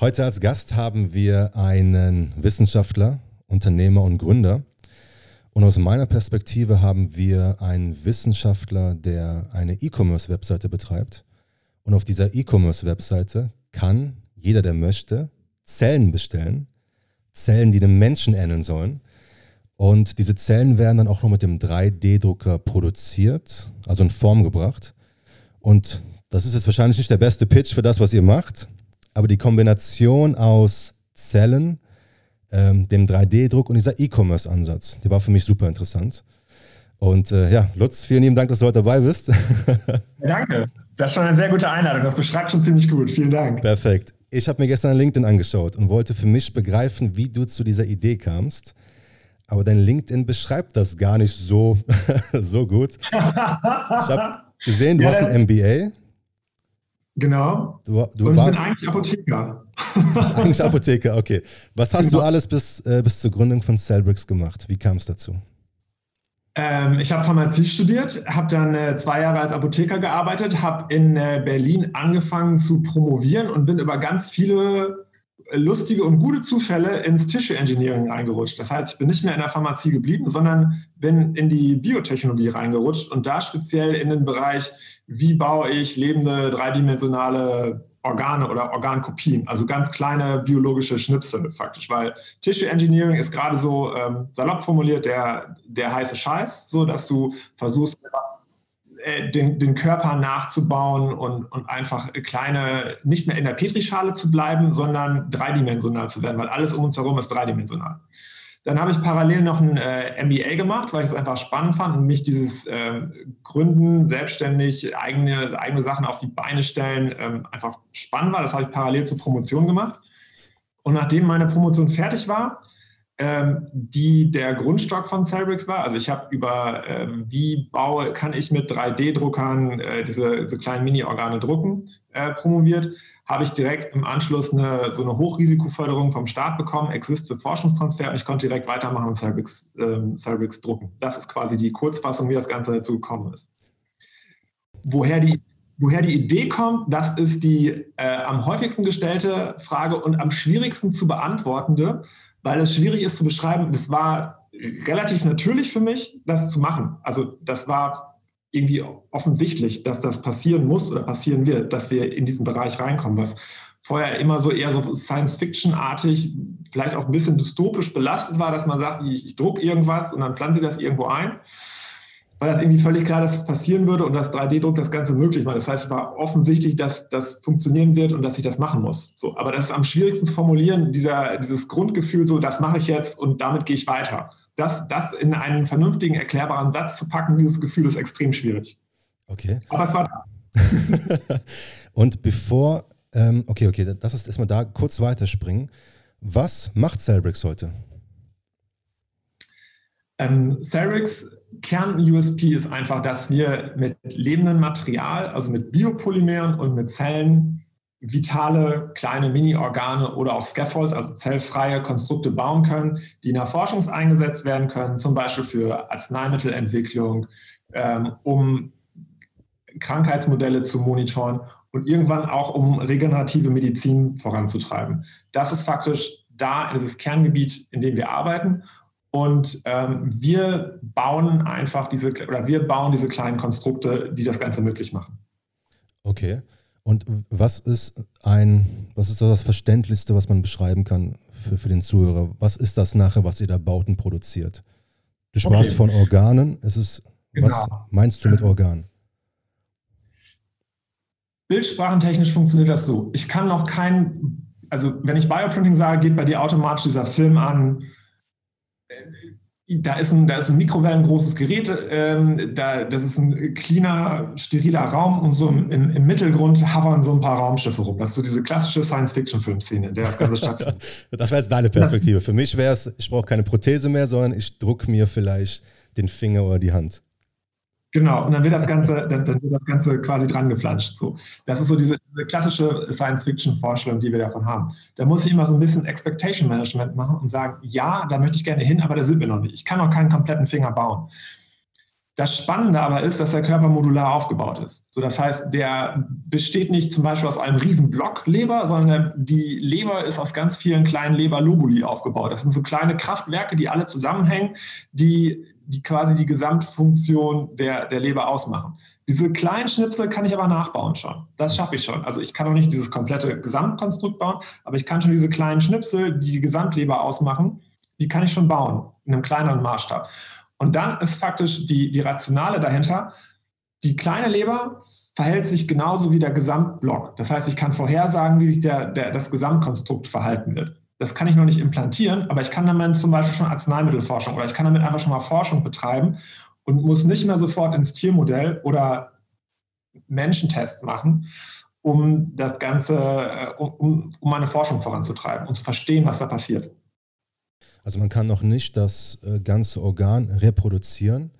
Heute als Gast haben wir einen Wissenschaftler, Unternehmer und Gründer. Und aus meiner Perspektive haben wir einen Wissenschaftler, der eine E-Commerce-Webseite betreibt. Und auf dieser E-Commerce-Webseite kann jeder, der möchte, Zellen bestellen. Zellen, die den Menschen ähneln sollen. Und diese Zellen werden dann auch noch mit dem 3D-Drucker produziert, also in Form gebracht. Und das ist jetzt wahrscheinlich nicht der beste Pitch für das, was ihr macht, aber die Kombination aus Zellen, ähm, dem 3D-Druck und dieser E-Commerce-Ansatz, der war für mich super interessant. Und äh, ja, Lutz, vielen lieben Dank, dass du heute dabei bist. danke. Das ist schon eine sehr gute Einladung. Das beschreibt schon ziemlich gut. Vielen Dank. Perfekt. Ich habe mir gestern LinkedIn angeschaut und wollte für mich begreifen, wie du zu dieser Idee kamst. Aber dein LinkedIn beschreibt das gar nicht so, so gut. Ich habe gesehen, du ja, hast ein MBA. Genau. Du, du Und ich bin eigentlich Apotheker. eigentlich Apotheker, okay. Was hast genau. du alles bis, äh, bis zur Gründung von Cellbricks gemacht? Wie kam es dazu? Ähm, ich habe Pharmazie studiert, habe dann äh, zwei Jahre als Apotheker gearbeitet, habe in äh, Berlin angefangen zu promovieren und bin über ganz viele lustige und gute Zufälle ins Tissue Engineering reingerutscht. Das heißt, ich bin nicht mehr in der Pharmazie geblieben, sondern bin in die Biotechnologie reingerutscht und da speziell in den Bereich, wie baue ich lebende dreidimensionale Organe oder Organkopien, also ganz kleine biologische Schnipsel faktisch, weil Tissue Engineering ist gerade so ähm, salopp formuliert der, der heiße Scheiß, so dass du versuchst, den, den Körper nachzubauen und, und einfach kleine, nicht mehr in der Petrischale zu bleiben, sondern dreidimensional zu werden, weil alles um uns herum ist dreidimensional. Dann habe ich parallel noch ein äh, MBA gemacht, weil ich es einfach spannend fand und mich dieses äh, Gründen, selbstständig, eigene, eigene Sachen auf die Beine stellen, ähm, einfach spannend war. Das habe ich parallel zur Promotion gemacht. Und nachdem meine Promotion fertig war, die der Grundstock von Celbrix war. Also ich habe über, ähm, wie baue, kann ich mit 3D-Druckern äh, diese, diese, kleinen Mini-Organe drucken, äh, promoviert. Habe ich direkt im Anschluss eine, so eine Hochrisikoförderung vom Staat bekommen, Exist für Forschungstransfer und ich konnte direkt weitermachen und Celbrix, ähm, Celbrix drucken. Das ist quasi die Kurzfassung, wie das Ganze dazu gekommen ist. Woher die Woher die Idee kommt, das ist die äh, am häufigsten gestellte Frage und am schwierigsten zu beantwortende, weil es schwierig ist zu beschreiben. Das war relativ natürlich für mich, das zu machen. Also das war irgendwie offensichtlich, dass das passieren muss oder passieren wird, dass wir in diesen Bereich reinkommen, was vorher immer so eher so Science-Fiction-artig, vielleicht auch ein bisschen dystopisch belastet war, dass man sagt, ich, ich drucke irgendwas und dann pflanze ich das irgendwo ein war das irgendwie völlig klar, dass das passieren würde und dass 3D-Druck das Ganze möglich macht. Das heißt, es war offensichtlich, dass das funktionieren wird und dass ich das machen muss. So, aber das ist am schwierigsten zu formulieren, dieser, dieses Grundgefühl, so, das mache ich jetzt und damit gehe ich weiter. Das, das in einen vernünftigen, erklärbaren Satz zu packen, dieses Gefühl ist extrem schwierig. Okay. Aber es war da. und bevor, ähm, okay, okay, das ist erstmal da, kurz weiterspringen. Was macht Cellbrix heute? Ähm, Cellbrix Kern-USP ist einfach, dass wir mit lebendem Material, also mit Biopolymeren und mit Zellen, vitale kleine Mini-Organe oder auch Scaffolds, also zellfreie Konstrukte bauen können, die in der Forschung eingesetzt werden können, zum Beispiel für Arzneimittelentwicklung, ähm, um Krankheitsmodelle zu monitoren und irgendwann auch um regenerative Medizin voranzutreiben. Das ist faktisch da dieses Kerngebiet, in dem wir arbeiten. Und ähm, wir bauen einfach diese, oder wir bauen diese kleinen Konstrukte, die das Ganze möglich machen. Okay. Und was ist ein, was ist das Verständlichste, was man beschreiben kann für, für den Zuhörer? Was ist das nachher, was ihr da baut und produziert? Du sprachst okay. von Organen. Es ist, genau. was meinst du mit Organen? Bildsprachentechnisch funktioniert das so. Ich kann noch kein, also wenn ich Bioprinting sage, geht bei dir automatisch dieser Film an, da ist ein, da ist ein mikrowellengroßes Gerät, ähm, da, das ist ein cleaner, steriler Raum und so im, im, Mittelgrund hovern so ein paar Raumschiffe rum. Das ist so diese klassische Science-Fiction-Filmszene, in der das Ganze stattfindet. das wäre jetzt deine Perspektive. Für mich wäre es, ich brauche keine Prothese mehr, sondern ich drucke mir vielleicht den Finger oder die Hand. Genau, und dann wird das Ganze, dann, dann wird das Ganze quasi dran geflanscht. So. Das ist so diese, diese klassische Science-Fiction-Vorstellung, die wir davon haben. Da muss ich immer so ein bisschen Expectation Management machen und sagen, ja, da möchte ich gerne hin, aber da sind wir noch nicht. Ich kann noch keinen kompletten Finger bauen. Das Spannende aber ist, dass der Körper modular aufgebaut ist. So, das heißt, der besteht nicht zum Beispiel aus einem riesen Block Leber, sondern die Leber ist aus ganz vielen kleinen Leberlobuli aufgebaut. Das sind so kleine Kraftwerke, die alle zusammenhängen, die, die quasi die Gesamtfunktion der, der Leber ausmachen. Diese kleinen Schnipsel kann ich aber nachbauen schon. Das schaffe ich schon. Also ich kann auch nicht dieses komplette Gesamtkonstrukt bauen, aber ich kann schon diese kleinen Schnipsel, die die Gesamtleber ausmachen, die kann ich schon bauen in einem kleineren Maßstab. Und dann ist faktisch die, die Rationale dahinter, die kleine Leber verhält sich genauso wie der Gesamtblock. Das heißt, ich kann vorhersagen, wie sich der, der, das Gesamtkonstrukt verhalten wird. Das kann ich noch nicht implantieren, aber ich kann damit zum Beispiel schon Arzneimittelforschung oder ich kann damit einfach schon mal Forschung betreiben und muss nicht mehr sofort ins Tiermodell oder Menschentests machen, um das Ganze, äh, um, um meine Forschung voranzutreiben und zu verstehen, was da passiert. Also man kann noch nicht das äh, ganze Organ reproduzieren,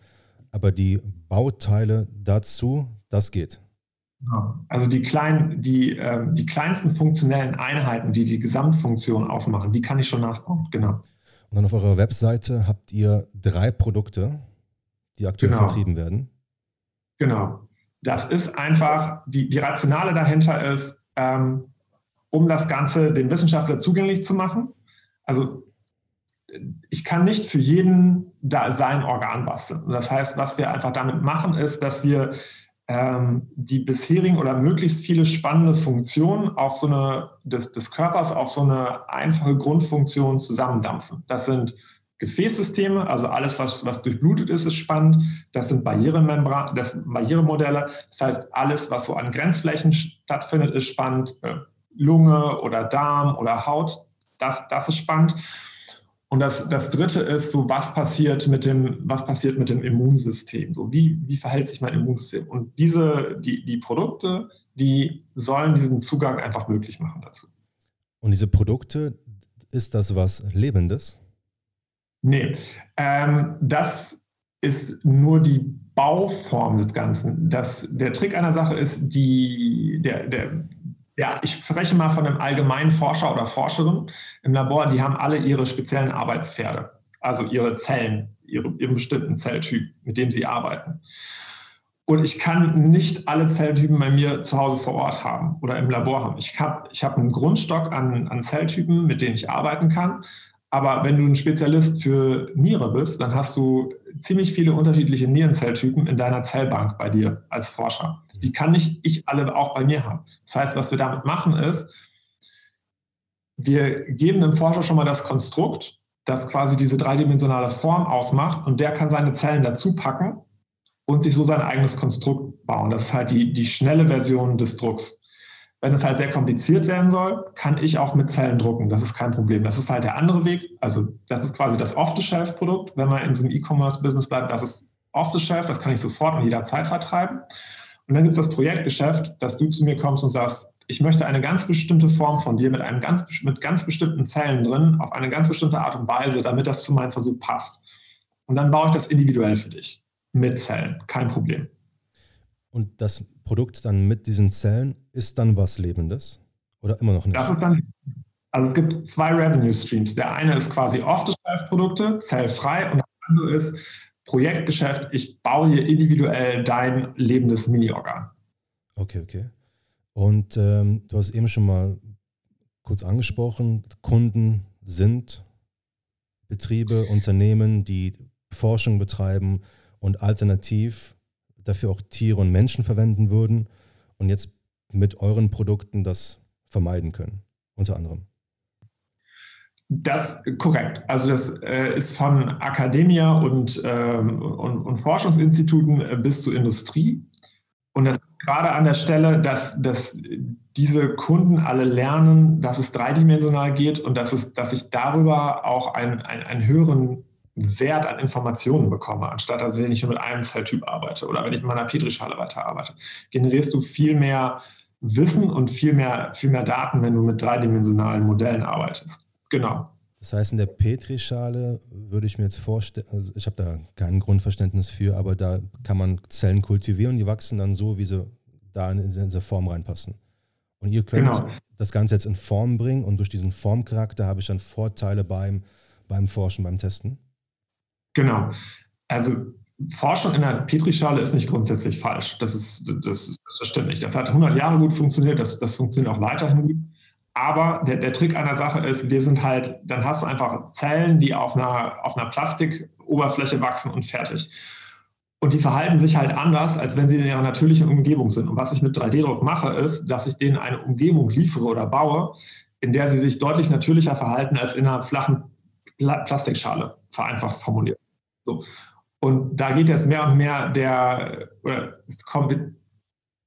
aber die Bauteile dazu, das geht. Also die, kleinen, die, äh, die kleinsten funktionellen Einheiten, die die Gesamtfunktion ausmachen, die kann ich schon nachbauen, genau. Und dann auf eurer Webseite habt ihr drei Produkte, die aktuell genau. vertrieben werden. Genau. Das ist einfach, die, die Rationale dahinter ist, ähm, um das Ganze dem Wissenschaftler zugänglich zu machen. Also ich kann nicht für jeden da sein Organ basteln. Das heißt, was wir einfach damit machen, ist, dass wir die bisherigen oder möglichst viele spannende Funktionen auf so eine, des, des Körpers auf so eine einfache Grundfunktion zusammendampfen. Das sind Gefäßsysteme, also alles, was, was durchblutet ist, ist spannend. Das sind Barrieremembran, das sind Barrieremodelle. Das heißt, alles, was so an Grenzflächen stattfindet, ist spannend. Äh, Lunge oder Darm oder Haut, das, das ist spannend. Und das, das dritte ist so, was passiert mit dem, was passiert mit dem Immunsystem? So, wie, wie verhält sich mein Immunsystem? Und diese, die, die Produkte, die sollen diesen Zugang einfach möglich machen dazu. Und diese Produkte, ist das was Lebendes? Nee, ähm, das ist nur die Bauform des Ganzen. Das, der Trick einer Sache ist, die, der, der, ja, ich spreche mal von einem allgemeinen Forscher oder Forscherin im Labor, die haben alle ihre speziellen Arbeitspferde, also ihre Zellen, ihre, ihren bestimmten Zelltyp, mit dem sie arbeiten. Und ich kann nicht alle Zelltypen bei mir zu Hause vor Ort haben oder im Labor haben. Ich habe ich hab einen Grundstock an, an Zelltypen, mit denen ich arbeiten kann. Aber wenn du ein Spezialist für Niere bist, dann hast du ziemlich viele unterschiedliche Nierenzelltypen in deiner Zellbank bei dir als Forscher. Die kann nicht ich alle auch bei mir haben. Das heißt, was wir damit machen ist, wir geben dem Forscher schon mal das Konstrukt, das quasi diese dreidimensionale Form ausmacht und der kann seine Zellen dazu packen und sich so sein eigenes Konstrukt bauen. Das ist halt die, die schnelle Version des Drucks. Wenn es halt sehr kompliziert werden soll, kann ich auch mit Zellen drucken. Das ist kein Problem. Das ist halt der andere Weg. Also das ist quasi das Off-the-Shelf-Produkt. Wenn man in diesem E-Commerce-Business bleibt, das ist Off-the-Shelf. Das kann ich sofort und jederzeit vertreiben. Und dann gibt es das Projektgeschäft, dass du zu mir kommst und sagst, ich möchte eine ganz bestimmte Form von dir mit, einem ganz, mit ganz bestimmten Zellen drin, auf eine ganz bestimmte Art und Weise, damit das zu meinem Versuch passt. Und dann baue ich das individuell für dich mit Zellen. Kein Problem. Und das Produkt dann mit diesen Zellen ist dann was Lebendes oder immer noch nicht? Das ist dann, also es gibt zwei Revenue Streams. Der eine ist quasi Off-the-Shelf-Produkte, zellfrei, und der andere ist Projektgeschäft. Ich baue dir individuell dein lebendes Mini-Organ. Okay, okay. Und ähm, du hast eben schon mal kurz angesprochen, Kunden sind Betriebe, Unternehmen, die Forschung betreiben und alternativ dafür auch Tiere und Menschen verwenden würden und jetzt mit euren Produkten das vermeiden können, unter anderem. Das korrekt. Also das äh, ist von Akademia und, ähm, und, und, Forschungsinstituten äh, bis zur Industrie. Und das ist gerade an der Stelle, dass, dass diese Kunden alle lernen, dass es dreidimensional geht und dass, es, dass ich darüber auch einen, einen, einen höheren Wert an Informationen bekomme, anstatt dass wenn ich nur mit einem Zelltyp arbeite oder wenn ich mit meiner Petrischale weiterarbeite, generierst du viel mehr Wissen und viel mehr, viel mehr Daten, wenn du mit dreidimensionalen Modellen arbeitest. Genau. Das heißt, in der Petrischale würde ich mir jetzt vorstellen, also ich habe da kein Grundverständnis für, aber da kann man Zellen kultivieren, die wachsen dann so, wie sie da in, diese Form reinpassen. Und ihr könnt genau. das Ganze jetzt in Form bringen und durch diesen Formcharakter habe ich dann Vorteile beim, beim Forschen, beim Testen? Genau. Also Forschung in der Petrischale ist nicht grundsätzlich falsch. Das, ist, das, ist, das stimmt nicht. Das hat 100 Jahre gut funktioniert, das, das funktioniert auch weiterhin gut. Aber der, der Trick einer Sache ist, wir sind halt, dann hast du einfach Zellen, die auf einer, auf einer Plastikoberfläche wachsen und fertig. Und die verhalten sich halt anders, als wenn sie in ihrer natürlichen Umgebung sind. Und was ich mit 3D-Druck mache, ist, dass ich denen eine Umgebung liefere oder baue, in der sie sich deutlich natürlicher verhalten als in einer flachen Plastikschale, vereinfacht formuliert. So. Und da geht jetzt mehr und mehr der, oder es kommt,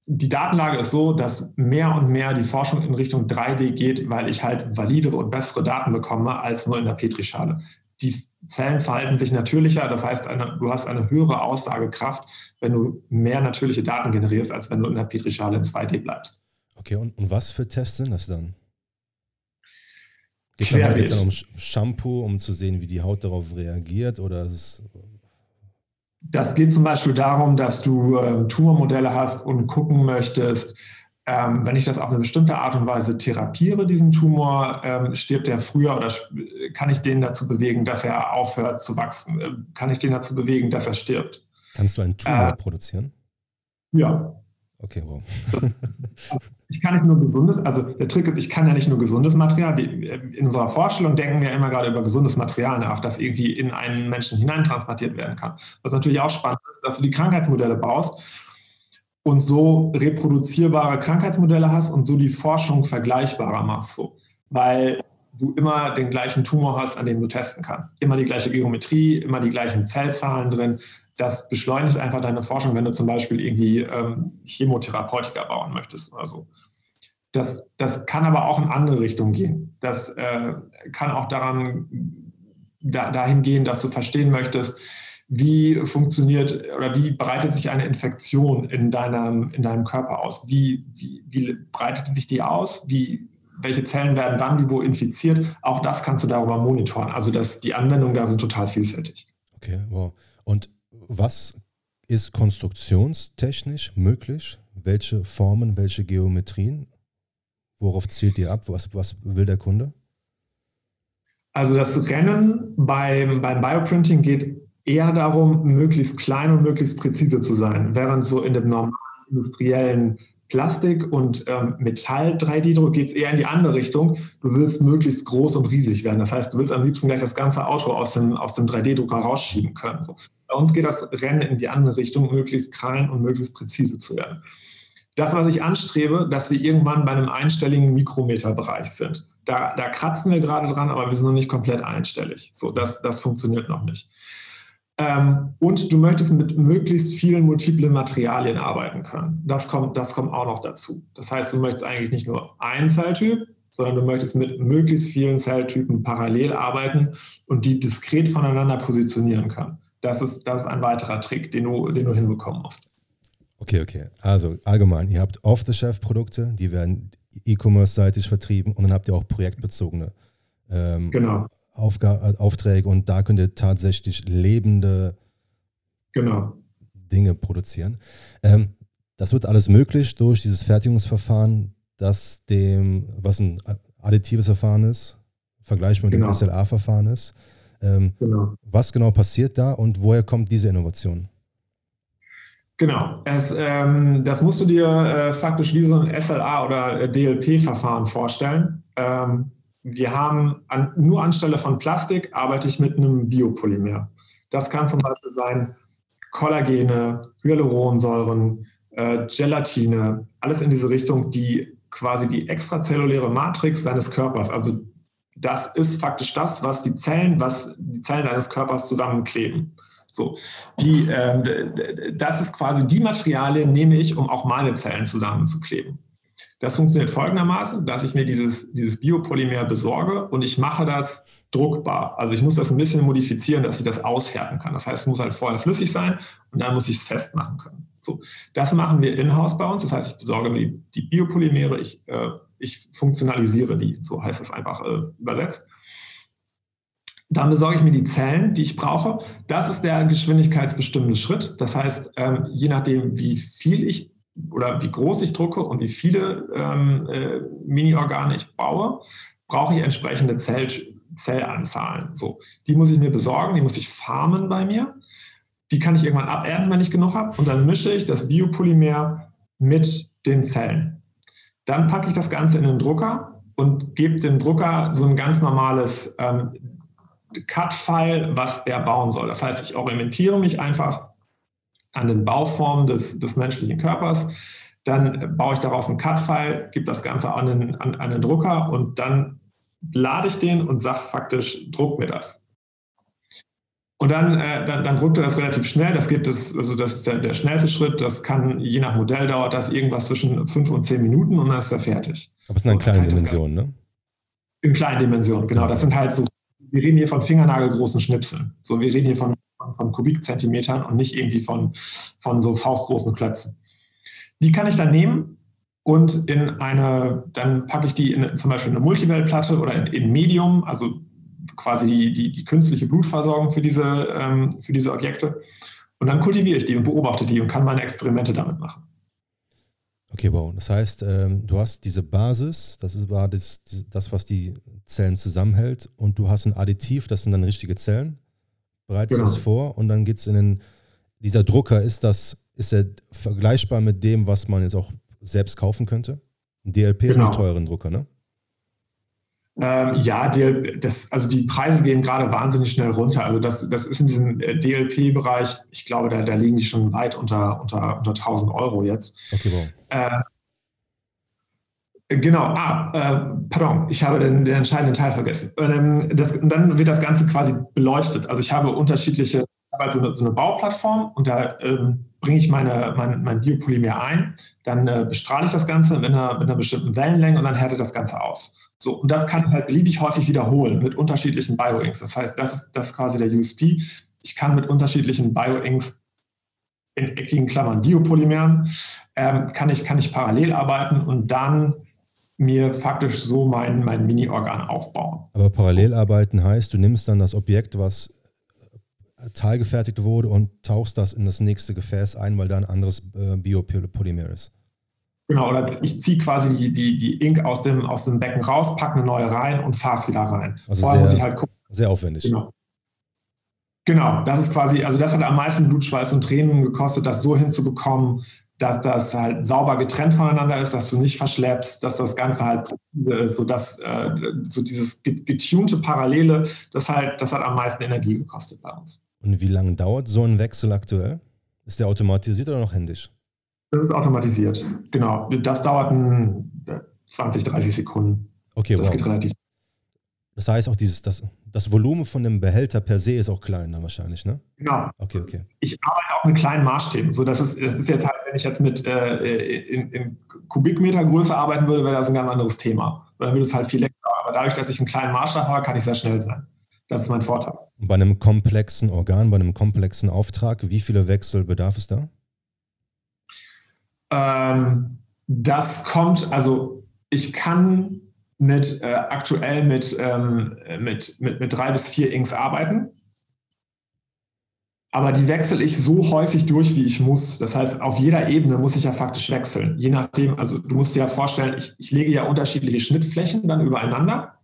die Datenlage ist so, dass mehr und mehr die Forschung in Richtung 3D geht, weil ich halt validere und bessere Daten bekomme als nur in der Petrischale. Die Zellen verhalten sich natürlicher, das heißt, eine, du hast eine höhere Aussagekraft, wenn du mehr natürliche Daten generierst, als wenn du in der Petrischale in 2D bleibst. Okay, und, und was für Tests sind das dann? Geht es dann um Shampoo, um zu sehen, wie die Haut darauf reagiert? Oder ist das geht zum Beispiel darum, dass du äh, Tumormodelle hast und gucken möchtest, ähm, wenn ich das auf eine bestimmte Art und Weise therapiere, diesen Tumor, ähm, stirbt er früher oder kann ich den dazu bewegen, dass er aufhört zu wachsen? Äh, kann ich den dazu bewegen, dass er stirbt? Kannst du einen Tumor äh, produzieren? Ja. Okay, wow. ich kann nicht nur gesundes, also der Trick ist, ich kann ja nicht nur gesundes Material. In unserer Vorstellung denken wir immer gerade über gesundes Material nach, das irgendwie in einen Menschen hineintransportiert werden kann. Was natürlich auch spannend ist, dass du die Krankheitsmodelle baust und so reproduzierbare Krankheitsmodelle hast und so die Forschung vergleichbarer machst. So. Weil du immer den gleichen Tumor hast, an dem du testen kannst. Immer die gleiche Geometrie, immer die gleichen Zellzahlen drin, das beschleunigt einfach deine Forschung, wenn du zum Beispiel irgendwie ähm, Chemotherapeutika bauen möchtest oder so. Das, das kann aber auch in andere Richtungen gehen. Das äh, kann auch daran, da, dahin gehen, dass du verstehen möchtest, wie funktioniert oder wie breitet sich eine Infektion in deinem, in deinem Körper aus? Wie, wie, wie breitet sich die aus? Wie, welche Zellen werden wann wie wo infiziert? Auch das kannst du darüber monitoren. Also das, die Anwendungen da sind total vielfältig. Okay, wow. Und was ist konstruktionstechnisch möglich? Welche Formen, welche Geometrien? Worauf zielt ihr ab? Was, was will der Kunde? Also das Rennen beim, beim Bioprinting geht eher darum, möglichst klein und möglichst präzise zu sein, während so in dem normalen industriellen Plastik und ähm, Metall 3D-Druck geht es eher in die andere Richtung. Du willst möglichst groß und riesig werden. Das heißt, du willst am liebsten gleich das ganze Auto aus dem, aus dem 3D-Drucker rausschieben können. So. Bei uns geht das Rennen in die andere Richtung, möglichst klein und möglichst präzise zu werden. Das, was ich anstrebe, dass wir irgendwann bei einem einstelligen Mikrometerbereich sind. Da, da kratzen wir gerade dran, aber wir sind noch nicht komplett einstellig. So, das, das funktioniert noch nicht. Ähm, und du möchtest mit möglichst vielen multiplen Materialien arbeiten können. Das kommt, das kommt auch noch dazu. Das heißt, du möchtest eigentlich nicht nur einen Zelltyp, sondern du möchtest mit möglichst vielen Zelltypen parallel arbeiten und die diskret voneinander positionieren können. Das ist, das ist ein weiterer Trick, den du, den du hinbekommen musst. Okay, okay. Also allgemein, ihr habt Off-the-Shelf-Produkte, die werden E-Commerce-seitig vertrieben und dann habt ihr auch projektbezogene ähm, genau. Aufga Aufträge und da könnt ihr tatsächlich lebende genau. Dinge produzieren. Ähm, das wird alles möglich durch dieses Fertigungsverfahren, das dem, was ein additives Verfahren ist, vergleichbar mit genau. dem SLA-Verfahren ist. Ähm, genau. Was genau passiert da und woher kommt diese Innovation? Genau, es, ähm, das musst du dir äh, faktisch wie so ein SLA oder äh, DLP-Verfahren vorstellen. Ähm, wir haben an, nur anstelle von Plastik arbeite ich mit einem Biopolymer. Das kann zum Beispiel sein Kollagene, Hyaluronsäuren, äh, Gelatine, alles in diese Richtung, die quasi die extrazelluläre Matrix seines Körpers, also das ist faktisch das, was die Zellen, was die Zellen deines Körpers zusammenkleben. So, die, äh, das ist quasi die Materialien, nehme ich, um auch meine Zellen zusammenzukleben. Das funktioniert folgendermaßen, dass ich mir dieses, dieses Biopolymer besorge und ich mache das druckbar. Also ich muss das ein bisschen modifizieren, dass ich das aushärten kann. Das heißt, es muss halt vorher flüssig sein und dann muss ich es festmachen können. So, das machen wir in-house bei uns. Das heißt, ich besorge mir die, Biopolymere, ich äh, ich funktionalisiere die, so heißt es einfach äh, übersetzt. Dann besorge ich mir die Zellen, die ich brauche. Das ist der geschwindigkeitsbestimmende Schritt. Das heißt, ähm, je nachdem, wie viel ich oder wie groß ich drucke und wie viele ähm, äh, Mini-Organe ich baue, brauche ich entsprechende Zell Zellanzahlen. So, die muss ich mir besorgen, die muss ich farmen bei mir. Die kann ich irgendwann abernten, wenn ich genug habe. Und dann mische ich das Biopolymer mit den Zellen. Dann packe ich das Ganze in den Drucker und gebe dem Drucker so ein ganz normales ähm, Cut-File, was der bauen soll. Das heißt, ich orientiere mich einfach an den Bauformen des, des menschlichen Körpers. Dann baue ich daraus einen Cut-File, gebe das Ganze an den, an, an den Drucker und dann lade ich den und sage faktisch, druck mir das. Und dann, äh, dann, dann, druckt er das relativ schnell. Das gibt es, also das ist der, der, schnellste Schritt. Das kann, je nach Modell dauert das irgendwas zwischen fünf und zehn Minuten und dann ist er fertig. Aber es sind dann kleine Dimensionen, ne? In kleinen Dimensionen, genau. Das sind halt so, wir reden hier von fingernagelgroßen Schnipseln. So, wir reden hier von, von Kubikzentimetern und nicht irgendwie von, von so faustgroßen Klötzen. Die kann ich dann nehmen und in eine, dann packe ich die in zum Beispiel eine Multivellplatte oder in, in Medium, also quasi die, die, die, künstliche Blutversorgung für diese, ähm, für diese Objekte. Und dann kultiviere ich die und beobachte die und kann meine Experimente damit machen. Okay, wow. Das heißt, ähm, du hast diese Basis, das ist das, das, was die Zellen zusammenhält, und du hast ein Additiv, das sind dann richtige Zellen, bereitest genau. das vor und dann geht es in den, dieser Drucker, ist das, ist er vergleichbar mit dem, was man jetzt auch selbst kaufen könnte? Ein DLP genau. ist ein teuren Drucker, ne? Ähm, ja, DL, das, also die Preise gehen gerade wahnsinnig schnell runter. Also das, das ist in diesem äh, DLP-Bereich, ich glaube, da, da liegen die schon weit unter, unter, unter 1000 Euro jetzt. Okay, wow. Äh, Genau, ah, äh, pardon, ich habe den, den entscheidenden Teil vergessen. Ähm, das, und dann wird das Ganze quasi beleuchtet. Also ich habe unterschiedliche, also eine, so eine Bauplattform und da ähm, bringe ich meine, mein, mein Biopolymer ein, dann äh, bestrahle ich das Ganze mit einer, mit einer bestimmten Wellenlänge und dann härtet das Ganze aus. So, und das kann ich halt beliebig häufig wiederholen mit unterschiedlichen Bioinks. Das heißt, das ist, das ist quasi der USP. Ich kann mit unterschiedlichen Bioinks in eckigen Klammern Biopolymeren, ähm, kann, ich, kann ich parallel arbeiten und dann mir faktisch so mein, mein Mini-Organ aufbauen. Aber parallel arbeiten heißt, du nimmst dann das Objekt, was teilgefertigt wurde und tauchst das in das nächste Gefäß ein, weil da ein anderes äh, Biopolymer ist. Genau, oder ich ziehe quasi die, die, die Ink aus dem, aus dem Becken raus, packe eine neue rein und fahre es wieder rein. Also Vorher sehr, muss ich halt gucken. Sehr aufwendig. Genau. Genau, das ist quasi, also das hat am meisten Blutschweiß und Tränen gekostet, das so hinzubekommen, dass das halt sauber getrennt voneinander ist, dass du nicht verschleppst, dass das Ganze halt präzise ist, sodass äh, so dieses getunte Parallele, das halt, das hat am meisten Energie gekostet bei uns. Und wie lange dauert so ein Wechsel aktuell? Ist der automatisiert oder noch händisch? Das ist automatisiert, genau. Das dauert 20, 30 Sekunden. Okay, das wow. geht relativ. Das heißt auch, dieses, das, das Volumen von dem Behälter per se ist auch kleiner wahrscheinlich, ne? Genau. Okay, okay. Ich arbeite auch mit kleinen Maßstäben. So, das, ist, das ist jetzt halt, wenn ich jetzt mit äh, in, in Kubikmeter Größe arbeiten würde, wäre das ein ganz anderes Thema. Dann würde es halt viel länger. Aber dadurch, dass ich einen kleinen Maßstab habe, kann ich sehr schnell sein. Das ist mein Vorteil. Bei einem komplexen Organ, bei einem komplexen Auftrag, wie viele Wechsel bedarf es da? Ähm, das kommt, also ich kann mit äh, aktuell mit, ähm, mit, mit, mit drei bis vier Inks arbeiten. Aber die wechsle ich so häufig durch, wie ich muss. Das heißt, auf jeder Ebene muss ich ja faktisch wechseln. Je nachdem, also du musst dir ja vorstellen, ich, ich lege ja unterschiedliche Schnittflächen dann übereinander.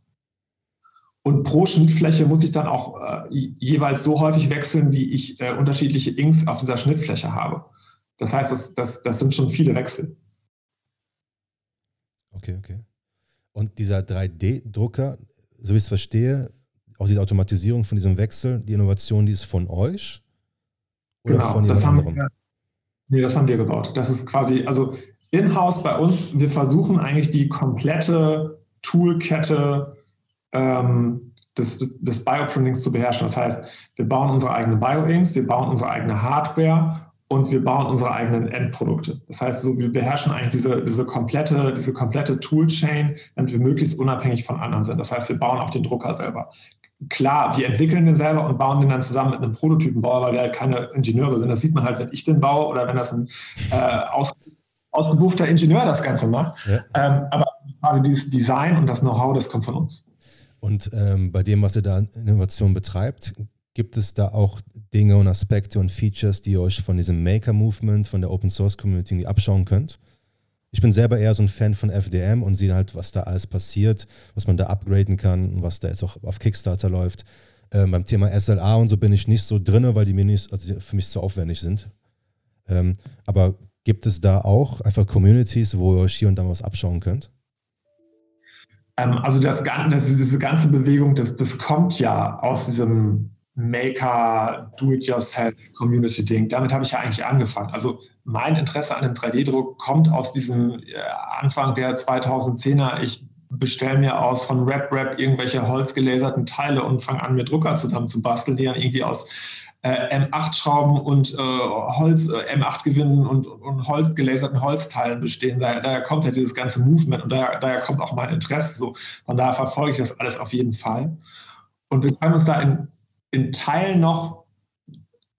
Und pro Schnittfläche muss ich dann auch äh, jeweils so häufig wechseln, wie ich äh, unterschiedliche Inks auf dieser Schnittfläche habe. Das heißt, das, das, das sind schon viele Wechsel. Okay, okay. Und dieser 3D-Drucker, so wie ich es verstehe, auch diese Automatisierung von diesem Wechsel, die Innovation, die ist von euch? Oder genau, von jemand das haben anderem? Wir, nee, das haben wir gebaut. Das ist quasi, also in-house bei uns, wir versuchen eigentlich die komplette Toolkette ähm, des, des Bioprintings zu beherrschen. Das heißt, wir bauen unsere eigenen Bioinks, wir bauen unsere eigene Hardware und wir bauen unsere eigenen Endprodukte. Das heißt, so, wir beherrschen eigentlich diese, diese komplette, diese komplette Toolchain, damit wir möglichst unabhängig von anderen sind. Das heißt, wir bauen auch den Drucker selber. Klar, wir entwickeln den selber und bauen den dann zusammen mit einem Prototypenbauer, weil wir halt keine Ingenieure sind. Das sieht man halt, wenn ich den baue oder wenn das ein äh, aus, ausgebuffter Ingenieur das Ganze macht. Ja. Ähm, aber quasi dieses Design und das Know-how, das kommt von uns. Und ähm, bei dem, was ihr da Innovation betreibt, Gibt es da auch Dinge und Aspekte und Features, die ihr euch von diesem Maker-Movement, von der Open-Source-Community abschauen könnt? Ich bin selber eher so ein Fan von FDM und sehe halt, was da alles passiert, was man da upgraden kann und was da jetzt auch auf Kickstarter läuft. Ähm, beim Thema SLA und so bin ich nicht so drin, weil die mir nicht, also für mich zu aufwendig sind. Ähm, aber gibt es da auch einfach Communities, wo ihr euch hier und da was abschauen könnt? Ähm, also das, das, diese ganze Bewegung, das, das kommt ja aus diesem Maker, Do-it-yourself-Community-Ding. Damit habe ich ja eigentlich angefangen. Also mein Interesse an dem 3D-Druck kommt aus diesem äh, Anfang der 2010er. Ich bestelle mir aus von RapRap irgendwelche holzgelaserten Teile und fange an, mir Drucker zusammen zu basteln, die dann irgendwie aus äh, M8-Schrauben und äh, Holz, äh, M8-Gewinnen und, und Holz, Holzteilen bestehen. Daher, daher, kommt ja dieses ganze Movement und daher, daher kommt auch mein Interesse so. Von daher verfolge ich das alles auf jeden Fall. Und wir können uns da in, in Teilen noch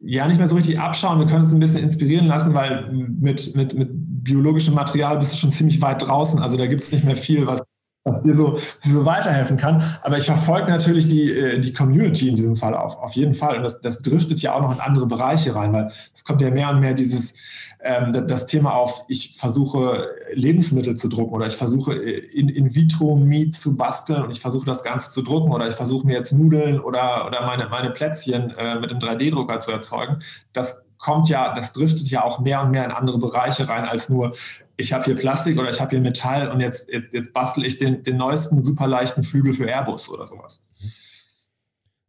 ja nicht mehr so richtig abschauen. Wir können uns ein bisschen inspirieren lassen, weil mit, mit, mit biologischem Material bist du schon ziemlich weit draußen. Also da gibt es nicht mehr viel, was was dir so, so weiterhelfen kann. Aber ich verfolge natürlich die, äh, die Community in diesem Fall auf, auf jeden Fall. Und das, das driftet ja auch noch in andere Bereiche rein, weil es kommt ja mehr und mehr dieses, ähm, das Thema auf, ich versuche Lebensmittel zu drucken oder ich versuche äh, in, in vitro Meat zu basteln und ich versuche das Ganze zu drucken oder ich versuche mir jetzt Nudeln oder, oder meine, meine Plätzchen äh, mit dem 3D-Drucker zu erzeugen. Das kommt ja, das driftet ja auch mehr und mehr in andere Bereiche rein als nur, ich habe hier Plastik oder ich habe hier Metall und jetzt, jetzt, jetzt bastel ich den, den neuesten super leichten Flügel für Airbus oder sowas.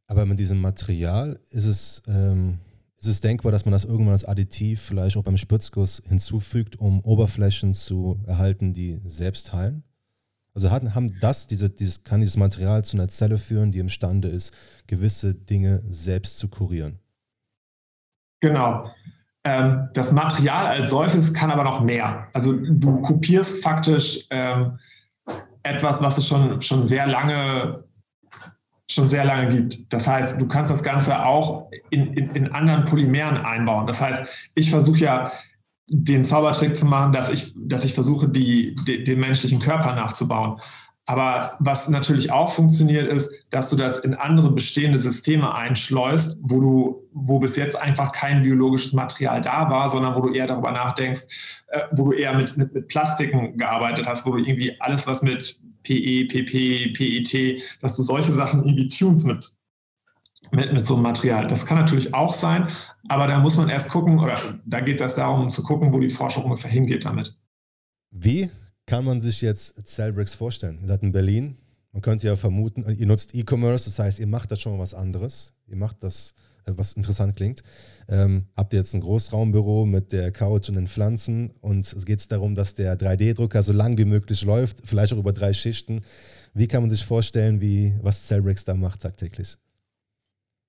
Aber mit diesem Material ist es, ähm, ist es denkbar, dass man das irgendwann als Additiv vielleicht auch beim Spritzguss hinzufügt, um Oberflächen zu erhalten, die selbst heilen? Also hat, haben das, diese, dieses, kann dieses Material zu einer Zelle führen, die imstande ist, gewisse Dinge selbst zu kurieren? Genau. Ähm, das Material als solches kann aber noch mehr. Also du kopierst faktisch ähm, etwas, was es schon, schon sehr lange schon sehr lange gibt. Das heißt, du kannst das Ganze auch in, in, in anderen Polymeren einbauen. Das heißt, ich versuche ja den Zaubertrick zu machen, dass ich, dass ich versuche, die, die, den menschlichen Körper nachzubauen. Aber was natürlich auch funktioniert, ist, dass du das in andere bestehende Systeme einschleust, wo du, wo bis jetzt einfach kein biologisches Material da war, sondern wo du eher darüber nachdenkst, äh, wo du eher mit, mit, mit Plastiken gearbeitet hast, wo du irgendwie alles, was mit PE, PP, PET, dass du solche Sachen irgendwie tunes mit, mit, mit so einem Material. Das kann natürlich auch sein, aber da muss man erst gucken, oder da geht es erst darum zu gucken, wo die Forschung ungefähr hingeht damit. Wie kann man sich jetzt Cellbricks vorstellen? Ihr seid in Berlin. Man könnte ja vermuten, ihr nutzt E-Commerce, das heißt, ihr macht das schon was anderes. Ihr macht das, äh, was interessant klingt. Ähm, habt ihr jetzt ein Großraumbüro mit der Couch und den Pflanzen und es geht darum, dass der 3D-Drucker so lang wie möglich läuft, vielleicht auch über drei Schichten. Wie kann man sich vorstellen, wie, was Cellbricks da macht tagtäglich?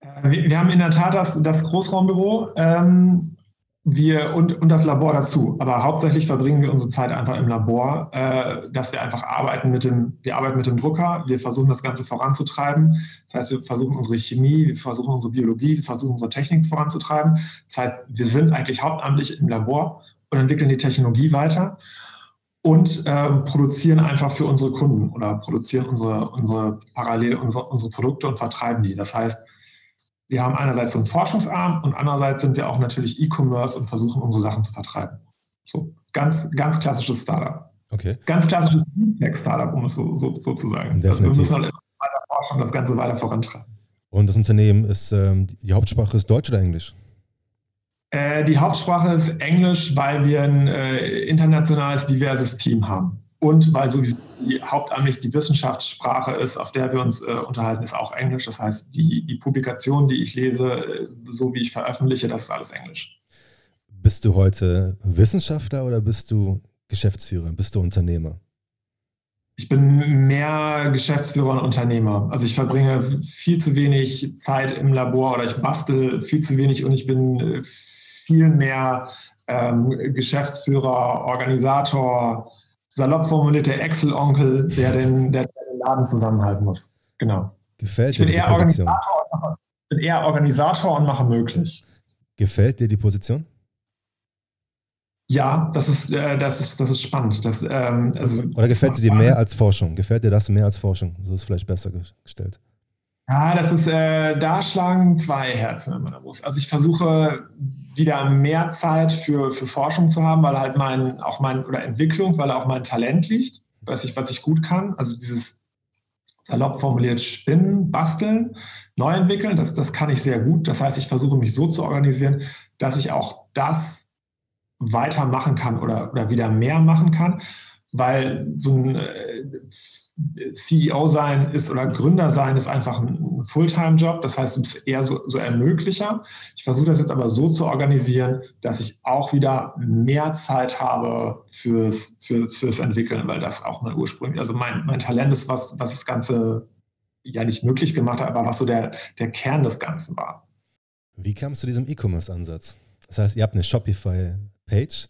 Äh, wir, wir haben in der Tat das, das Großraumbüro. Ähm, wir und, und das Labor dazu. Aber hauptsächlich verbringen wir unsere Zeit einfach im Labor, äh, dass wir einfach arbeiten mit dem, wir arbeiten mit dem Drucker, wir versuchen das Ganze voranzutreiben. Das heißt, wir versuchen unsere Chemie, wir versuchen unsere Biologie, wir versuchen unsere Technik voranzutreiben. Das heißt, wir sind eigentlich hauptamtlich im Labor und entwickeln die Technologie weiter und ähm, produzieren einfach für unsere Kunden oder produzieren unsere, unsere parallel unsere, unsere Produkte und vertreiben die. Das heißt, wir haben einerseits so einen Forschungsarm und andererseits sind wir auch natürlich E-Commerce und versuchen unsere Sachen zu vertreiben. So ganz, ganz klassisches Startup. Okay. Ganz klassisches Tech-Startup, um es so, so, so zu sagen. Also wir müssen halt immer weiter forschen und das Ganze weiter vorantreiben. Und das Unternehmen ist, ähm, die Hauptsprache ist Deutsch oder Englisch? Äh, die Hauptsprache ist Englisch, weil wir ein äh, internationales, diverses Team haben und weil sowieso die hauptamtlich die Wissenschaftssprache ist, auf der wir uns äh, unterhalten, ist auch Englisch. Das heißt, die, die Publikationen, die ich lese, äh, so wie ich veröffentliche, das ist alles Englisch. Bist du heute Wissenschaftler oder bist du Geschäftsführer? Bist du Unternehmer? Ich bin mehr Geschäftsführer und Unternehmer. Also ich verbringe viel zu wenig Zeit im Labor oder ich bastel viel zu wenig und ich bin äh, viel mehr ähm, Geschäftsführer, Organisator, salopp formuliert der Excel-Onkel, der den, der den Laden zusammenhalten muss. Genau. Gefällt dir die Position? Ich bin eher Organisator und mache möglich. Gefällt dir die Position? Ja, das ist, äh, das ist, das ist spannend. Das, ähm, also, Oder gefällt dir die mehr als Forschung? Gefällt dir das mehr als Forschung? So ist es vielleicht besser gestellt. Ja, das ist, äh, da schlagen zwei Herzen in meiner Brust. Also ich versuche wieder mehr Zeit für, für Forschung zu haben, weil halt mein, auch mein, oder Entwicklung, weil auch mein Talent liegt, was ich, was ich gut kann. Also dieses, salopp formuliert spinnen, basteln, neu entwickeln. Das, das kann ich sehr gut. Das heißt, ich versuche mich so zu organisieren, dass ich auch das weitermachen kann oder, oder wieder mehr machen kann, weil so ein äh, CEO sein ist oder Gründer sein ist einfach ein Fulltime-Job. Das heißt, du bist eher so, so Ermöglicher. Ich versuche das jetzt aber so zu organisieren, dass ich auch wieder mehr Zeit habe fürs, fürs, fürs Entwickeln, weil das auch mein Ursprung, also mein, mein Talent ist, was, was das Ganze ja nicht möglich gemacht hat, aber was so der, der Kern des Ganzen war. Wie kam es zu diesem E-Commerce-Ansatz? Das heißt, ihr habt eine Shopify-Page,